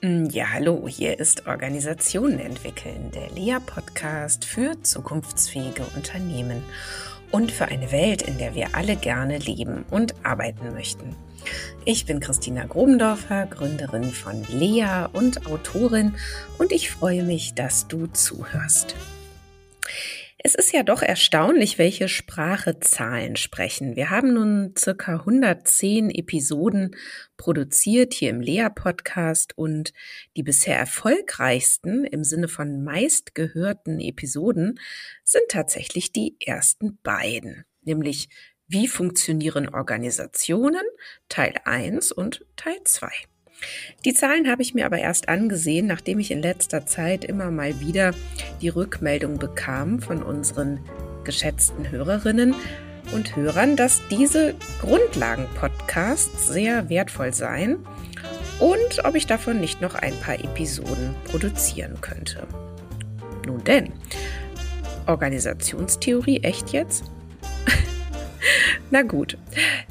Mm, ja, hallo, hier ist Organisationen entwickeln, der Lea-Podcast für zukunftsfähige Unternehmen und für eine Welt, in der wir alle gerne leben und arbeiten möchten. Ich bin Christina Grobendorfer, Gründerin von Lea und Autorin und ich freue mich, dass du zuhörst. Es ist ja doch erstaunlich, welche Sprache Zahlen sprechen. Wir haben nun circa 110 Episoden produziert hier im Lea-Podcast und die bisher erfolgreichsten im Sinne von meistgehörten Episoden sind tatsächlich die ersten beiden, nämlich wie funktionieren Organisationen, Teil 1 und Teil 2. Die Zahlen habe ich mir aber erst angesehen, nachdem ich in letzter Zeit immer mal wieder die Rückmeldung bekam von unseren geschätzten Hörerinnen und Hörern, dass diese Grundlagen-Podcasts sehr wertvoll seien und ob ich davon nicht noch ein paar Episoden produzieren könnte. Nun denn, Organisationstheorie echt jetzt? Na gut,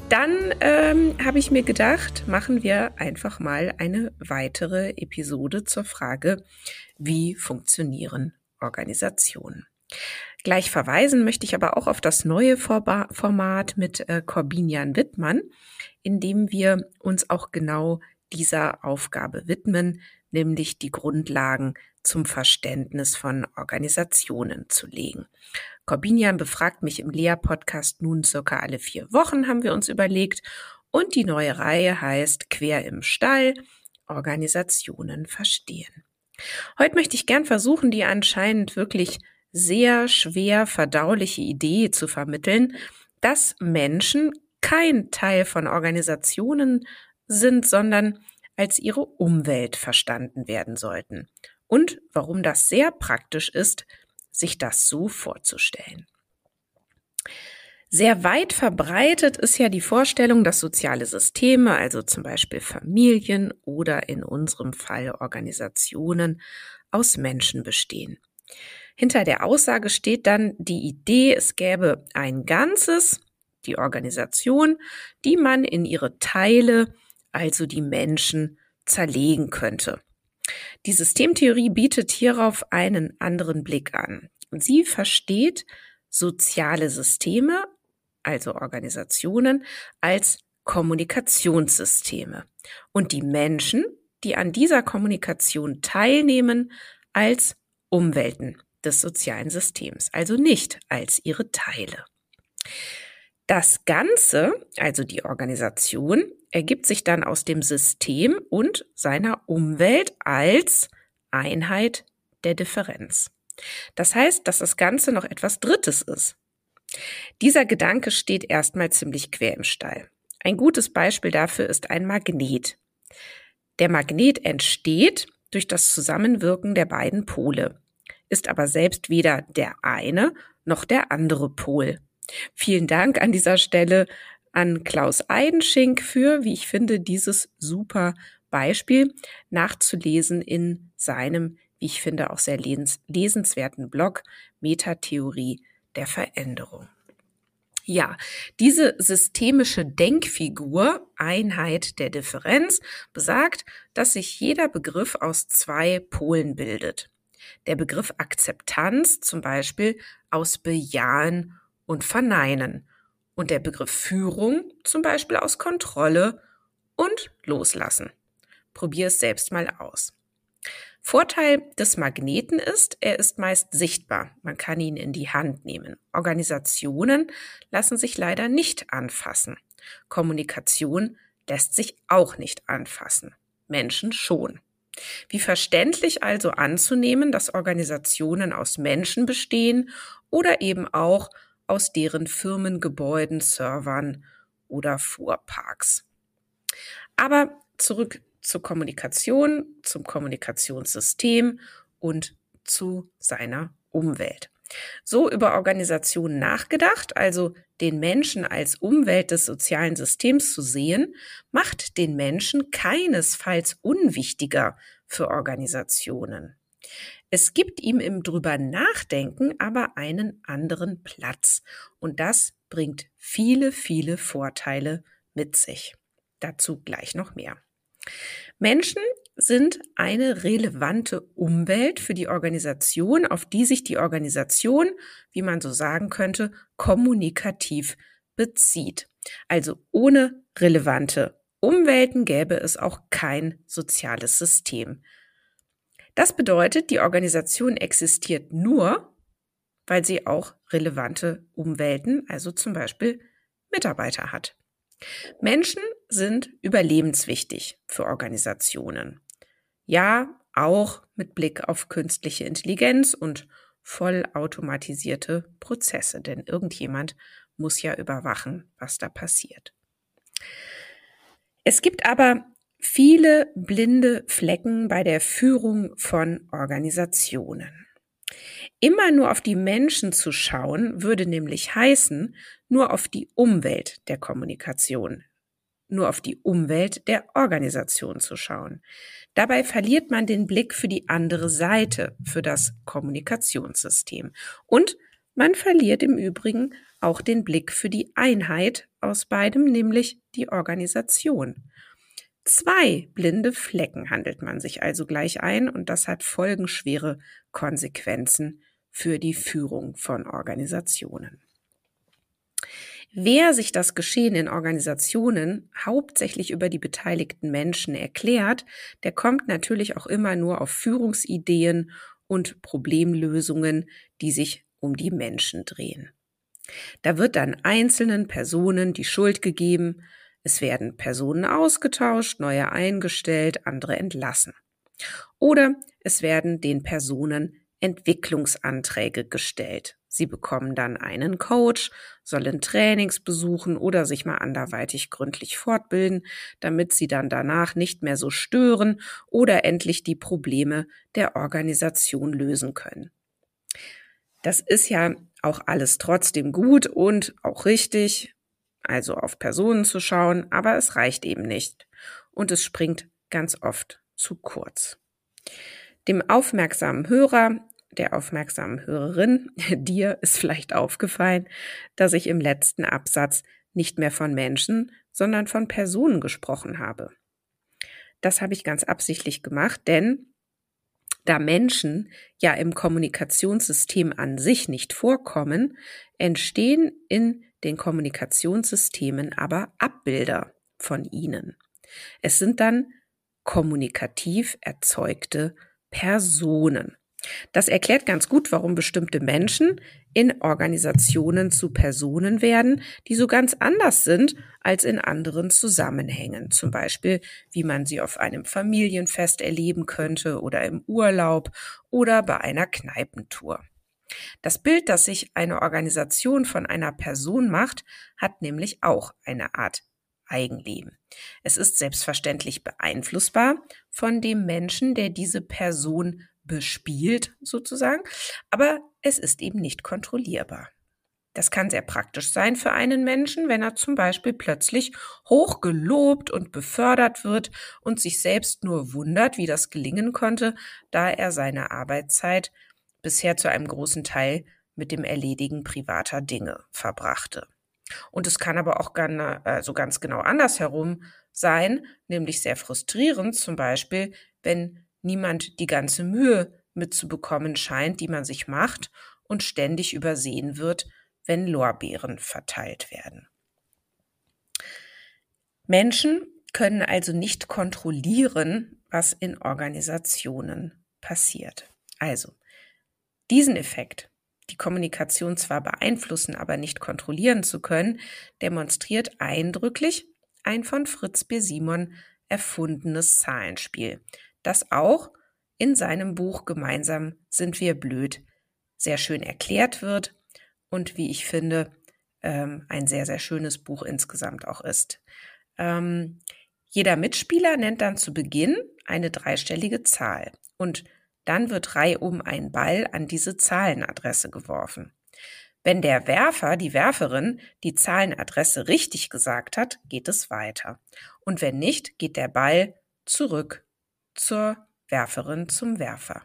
dann ähm, habe ich mir gedacht, machen wir einfach mal eine weitere Episode zur Frage, wie funktionieren Organisationen. Gleich verweisen möchte ich aber auch auf das neue Format mit äh, Corbinian Wittmann, in dem wir uns auch genau dieser Aufgabe widmen, nämlich die Grundlagen zum Verständnis von Organisationen zu legen. Corbinian befragt mich im Lea-Podcast nun circa alle vier Wochen, haben wir uns überlegt. Und die neue Reihe heißt Quer im Stall, Organisationen verstehen. Heute möchte ich gern versuchen, die anscheinend wirklich sehr schwer verdauliche Idee zu vermitteln, dass Menschen kein Teil von Organisationen sind, sondern als ihre Umwelt verstanden werden sollten. Und warum das sehr praktisch ist, sich das so vorzustellen. Sehr weit verbreitet ist ja die Vorstellung, dass soziale Systeme, also zum Beispiel Familien oder in unserem Fall Organisationen, aus Menschen bestehen. Hinter der Aussage steht dann die Idee, es gäbe ein Ganzes, die Organisation, die man in ihre Teile also die Menschen, zerlegen könnte. Die Systemtheorie bietet hierauf einen anderen Blick an. Sie versteht soziale Systeme, also Organisationen, als Kommunikationssysteme und die Menschen, die an dieser Kommunikation teilnehmen, als Umwelten des sozialen Systems, also nicht als ihre Teile. Das Ganze, also die Organisation, ergibt sich dann aus dem System und seiner Umwelt als Einheit der Differenz. Das heißt, dass das Ganze noch etwas Drittes ist. Dieser Gedanke steht erstmal ziemlich quer im Stall. Ein gutes Beispiel dafür ist ein Magnet. Der Magnet entsteht durch das Zusammenwirken der beiden Pole, ist aber selbst weder der eine noch der andere Pol. Vielen Dank an dieser Stelle an Klaus Eidenschink für, wie ich finde, dieses super Beispiel nachzulesen in seinem, wie ich finde, auch sehr lesens lesenswerten Blog Metatheorie der Veränderung. Ja, diese systemische Denkfigur Einheit der Differenz besagt, dass sich jeder Begriff aus zwei Polen bildet. Der Begriff Akzeptanz zum Beispiel aus Bejahen und Verneinen und der Begriff Führung zum Beispiel aus Kontrolle und Loslassen. Probier es selbst mal aus. Vorteil des Magneten ist, er ist meist sichtbar. Man kann ihn in die Hand nehmen. Organisationen lassen sich leider nicht anfassen. Kommunikation lässt sich auch nicht anfassen. Menschen schon. Wie verständlich also anzunehmen, dass Organisationen aus Menschen bestehen oder eben auch aus deren Firmengebäuden, Servern oder Fuhrparks. Aber zurück zur Kommunikation, zum Kommunikationssystem und zu seiner Umwelt. So über Organisationen nachgedacht, also den Menschen als Umwelt des sozialen Systems zu sehen, macht den Menschen keinesfalls unwichtiger für Organisationen. Es gibt ihm im drüber nachdenken aber einen anderen Platz und das bringt viele, viele Vorteile mit sich. Dazu gleich noch mehr. Menschen sind eine relevante Umwelt für die Organisation, auf die sich die Organisation, wie man so sagen könnte, kommunikativ bezieht. Also ohne relevante Umwelten gäbe es auch kein soziales System. Das bedeutet, die Organisation existiert nur, weil sie auch relevante Umwelten, also zum Beispiel Mitarbeiter hat. Menschen sind überlebenswichtig für Organisationen. Ja, auch mit Blick auf künstliche Intelligenz und vollautomatisierte Prozesse, denn irgendjemand muss ja überwachen, was da passiert. Es gibt aber viele blinde Flecken bei der Führung von Organisationen. Immer nur auf die Menschen zu schauen, würde nämlich heißen, nur auf die Umwelt der Kommunikation, nur auf die Umwelt der Organisation zu schauen. Dabei verliert man den Blick für die andere Seite, für das Kommunikationssystem. Und man verliert im Übrigen auch den Blick für die Einheit aus beidem, nämlich die Organisation. Zwei blinde Flecken handelt man sich also gleich ein und das hat folgenschwere Konsequenzen für die Führung von Organisationen. Wer sich das Geschehen in Organisationen hauptsächlich über die beteiligten Menschen erklärt, der kommt natürlich auch immer nur auf Führungsideen und Problemlösungen, die sich um die Menschen drehen. Da wird dann einzelnen Personen die Schuld gegeben, es werden Personen ausgetauscht, neue eingestellt, andere entlassen. Oder es werden den Personen Entwicklungsanträge gestellt. Sie bekommen dann einen Coach, sollen Trainings besuchen oder sich mal anderweitig gründlich fortbilden, damit sie dann danach nicht mehr so stören oder endlich die Probleme der Organisation lösen können. Das ist ja auch alles trotzdem gut und auch richtig, also auf Personen zu schauen, aber es reicht eben nicht und es springt ganz oft zu kurz. Dem aufmerksamen Hörer, der aufmerksamen Hörerin, dir ist vielleicht aufgefallen, dass ich im letzten Absatz nicht mehr von Menschen, sondern von Personen gesprochen habe. Das habe ich ganz absichtlich gemacht, denn da Menschen ja im Kommunikationssystem an sich nicht vorkommen, entstehen in den Kommunikationssystemen aber Abbilder von ihnen. Es sind dann kommunikativ erzeugte Personen. Das erklärt ganz gut, warum bestimmte Menschen in Organisationen zu Personen werden, die so ganz anders sind als in anderen Zusammenhängen. Zum Beispiel, wie man sie auf einem Familienfest erleben könnte oder im Urlaub oder bei einer Kneipentour. Das Bild, das sich eine Organisation von einer Person macht, hat nämlich auch eine Art Eigenleben. Es ist selbstverständlich beeinflussbar von dem Menschen, der diese Person bespielt, sozusagen, aber es ist eben nicht kontrollierbar. Das kann sehr praktisch sein für einen Menschen, wenn er zum Beispiel plötzlich hoch gelobt und befördert wird und sich selbst nur wundert, wie das gelingen konnte, da er seine Arbeitszeit bisher zu einem großen Teil mit dem Erledigen privater Dinge verbrachte. Und es kann aber auch ganz, also ganz genau andersherum sein, nämlich sehr frustrierend, zum Beispiel, wenn niemand die ganze Mühe mitzubekommen scheint, die man sich macht und ständig übersehen wird, wenn Lorbeeren verteilt werden. Menschen können also nicht kontrollieren, was in Organisationen passiert. Also, diesen Effekt, die Kommunikation zwar beeinflussen, aber nicht kontrollieren zu können, demonstriert eindrücklich ein von Fritz B. Simon erfundenes Zahlenspiel, das auch in seinem Buch Gemeinsam sind wir blöd sehr schön erklärt wird und wie ich finde, ähm, ein sehr, sehr schönes Buch insgesamt auch ist. Ähm, jeder Mitspieler nennt dann zu Beginn eine dreistellige Zahl und dann wird reihum ein Ball an diese Zahlenadresse geworfen. Wenn der Werfer, die Werferin, die Zahlenadresse richtig gesagt hat, geht es weiter. Und wenn nicht, geht der Ball zurück zur Werferin, zum Werfer.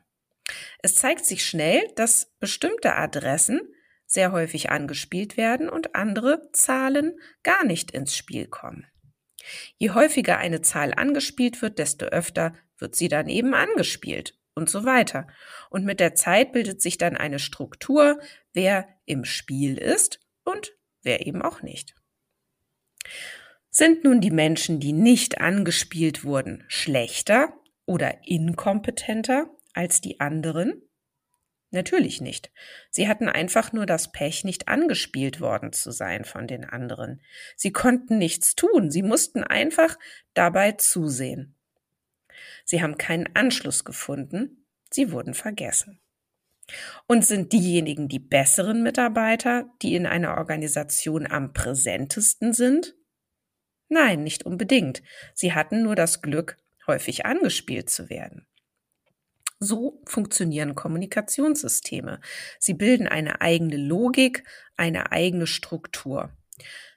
Es zeigt sich schnell, dass bestimmte Adressen sehr häufig angespielt werden und andere Zahlen gar nicht ins Spiel kommen. Je häufiger eine Zahl angespielt wird, desto öfter wird sie dann eben angespielt und so weiter. Und mit der Zeit bildet sich dann eine Struktur, wer im Spiel ist und wer eben auch nicht. Sind nun die Menschen, die nicht angespielt wurden, schlechter oder inkompetenter als die anderen? Natürlich nicht. Sie hatten einfach nur das Pech, nicht angespielt worden zu sein von den anderen. Sie konnten nichts tun, sie mussten einfach dabei zusehen. Sie haben keinen Anschluss gefunden, sie wurden vergessen. Und sind diejenigen die besseren Mitarbeiter, die in einer Organisation am präsentesten sind? Nein, nicht unbedingt. Sie hatten nur das Glück, häufig angespielt zu werden. So funktionieren Kommunikationssysteme. Sie bilden eine eigene Logik, eine eigene Struktur.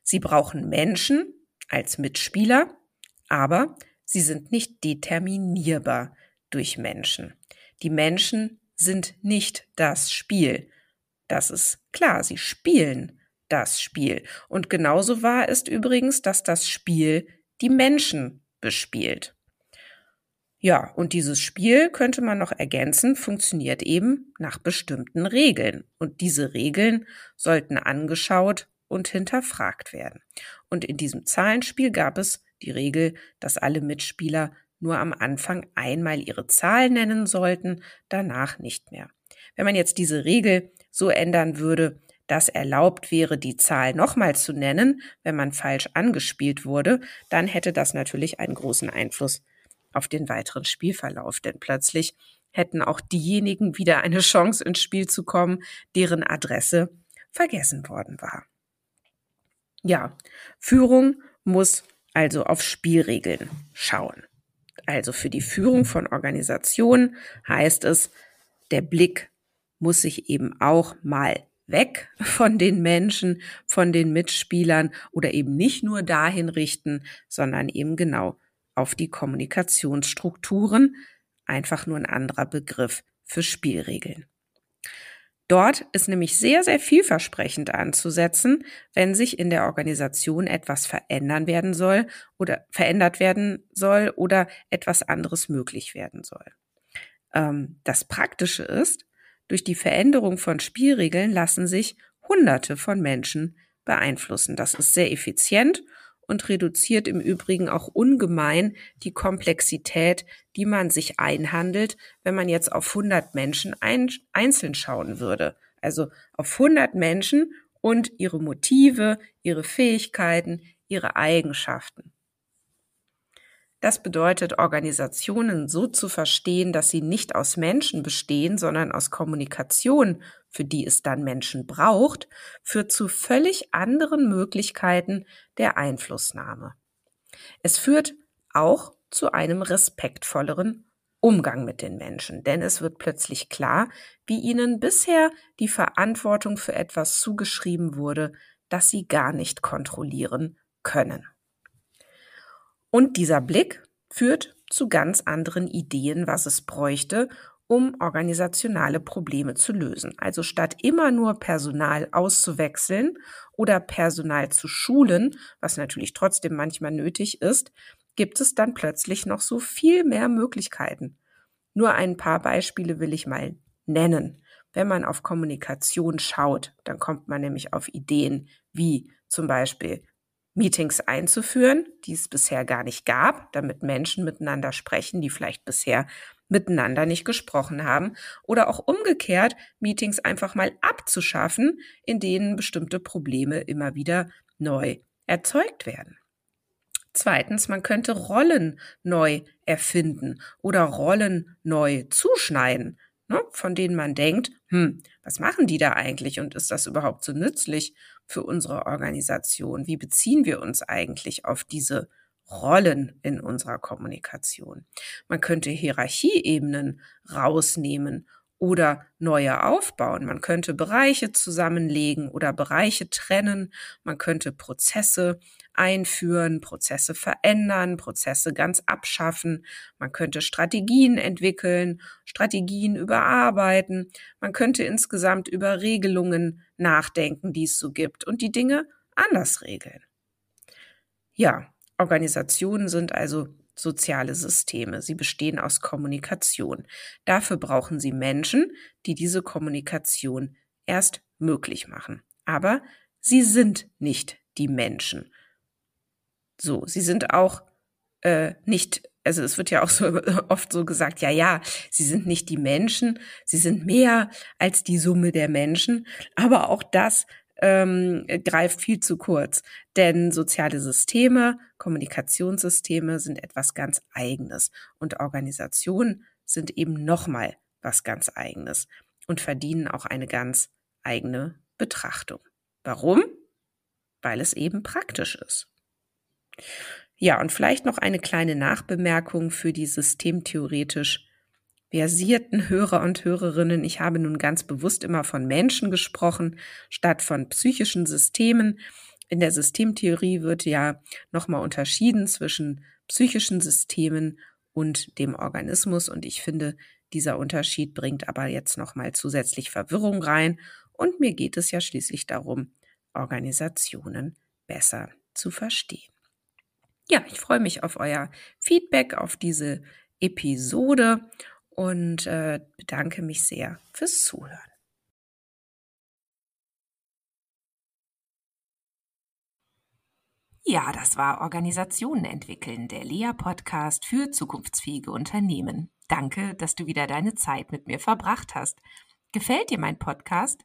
Sie brauchen Menschen als Mitspieler, aber sie sind nicht determinierbar durch Menschen. Die Menschen sind nicht das Spiel. Das ist klar, sie spielen das Spiel. Und genauso wahr ist übrigens, dass das Spiel die Menschen bespielt. Ja, und dieses Spiel könnte man noch ergänzen, funktioniert eben nach bestimmten Regeln. Und diese Regeln sollten angeschaut und hinterfragt werden. Und in diesem Zahlenspiel gab es die Regel, dass alle Mitspieler nur am Anfang einmal ihre Zahl nennen sollten, danach nicht mehr. Wenn man jetzt diese Regel so ändern würde, dass erlaubt wäre, die Zahl nochmal zu nennen, wenn man falsch angespielt wurde, dann hätte das natürlich einen großen Einfluss auf den weiteren Spielverlauf, denn plötzlich hätten auch diejenigen wieder eine Chance ins Spiel zu kommen, deren Adresse vergessen worden war. Ja, Führung muss also auf Spielregeln schauen. Also für die Führung von Organisationen heißt es, der Blick muss sich eben auch mal weg von den Menschen, von den Mitspielern oder eben nicht nur dahin richten, sondern eben genau auf die Kommunikationsstrukturen, einfach nur ein anderer Begriff für Spielregeln. Dort ist nämlich sehr, sehr vielversprechend anzusetzen, wenn sich in der Organisation etwas verändern werden soll oder verändert werden soll oder etwas anderes möglich werden soll. Ähm, das Praktische ist, durch die Veränderung von Spielregeln lassen sich Hunderte von Menschen beeinflussen. Das ist sehr effizient und reduziert im Übrigen auch ungemein die Komplexität, die man sich einhandelt, wenn man jetzt auf 100 Menschen ein, einzeln schauen würde. Also auf 100 Menschen und ihre Motive, ihre Fähigkeiten, ihre Eigenschaften. Das bedeutet, Organisationen so zu verstehen, dass sie nicht aus Menschen bestehen, sondern aus Kommunikation, für die es dann Menschen braucht, führt zu völlig anderen Möglichkeiten der Einflussnahme. Es führt auch zu einem respektvolleren Umgang mit den Menschen, denn es wird plötzlich klar, wie ihnen bisher die Verantwortung für etwas zugeschrieben wurde, das sie gar nicht kontrollieren können. Und dieser Blick führt zu ganz anderen Ideen, was es bräuchte, um organisationale Probleme zu lösen. Also statt immer nur Personal auszuwechseln oder Personal zu schulen, was natürlich trotzdem manchmal nötig ist, gibt es dann plötzlich noch so viel mehr Möglichkeiten. Nur ein paar Beispiele will ich mal nennen. Wenn man auf Kommunikation schaut, dann kommt man nämlich auf Ideen wie zum Beispiel Meetings einzuführen, die es bisher gar nicht gab, damit Menschen miteinander sprechen, die vielleicht bisher miteinander nicht gesprochen haben, oder auch umgekehrt Meetings einfach mal abzuschaffen, in denen bestimmte Probleme immer wieder neu erzeugt werden. Zweitens, man könnte Rollen neu erfinden oder Rollen neu zuschneiden, ne, von denen man denkt, hm, was machen die da eigentlich und ist das überhaupt so nützlich für unsere Organisation? Wie beziehen wir uns eigentlich auf diese Rollen in unserer Kommunikation? Man könnte Hierarchieebenen rausnehmen oder neue aufbauen. Man könnte Bereiche zusammenlegen oder Bereiche trennen. Man könnte Prozesse einführen, Prozesse verändern, Prozesse ganz abschaffen. Man könnte Strategien entwickeln, Strategien überarbeiten. Man könnte insgesamt über Regelungen nachdenken, die es so gibt und die Dinge anders regeln. Ja, Organisationen sind also soziale Systeme. Sie bestehen aus Kommunikation. Dafür brauchen sie Menschen, die diese Kommunikation erst möglich machen. Aber sie sind nicht die Menschen. So, sie sind auch äh, nicht, also es wird ja auch so oft so gesagt, ja, ja, sie sind nicht die Menschen, sie sind mehr als die Summe der Menschen, aber auch das ähm, greift viel zu kurz. Denn soziale Systeme, Kommunikationssysteme sind etwas ganz Eigenes und Organisationen sind eben nochmal was ganz Eigenes und verdienen auch eine ganz eigene Betrachtung. Warum? Weil es eben praktisch ist. Ja, und vielleicht noch eine kleine Nachbemerkung für die systemtheoretisch versierten Hörer und Hörerinnen. Ich habe nun ganz bewusst immer von Menschen gesprochen, statt von psychischen Systemen. In der Systemtheorie wird ja nochmal unterschieden zwischen psychischen Systemen und dem Organismus. Und ich finde, dieser Unterschied bringt aber jetzt nochmal zusätzlich Verwirrung rein. Und mir geht es ja schließlich darum, Organisationen besser zu verstehen. Ja, ich freue mich auf euer Feedback auf diese Episode und äh, bedanke mich sehr fürs Zuhören. Ja, das war Organisationen entwickeln, der Lea-Podcast für zukunftsfähige Unternehmen. Danke, dass du wieder deine Zeit mit mir verbracht hast. Gefällt dir mein Podcast?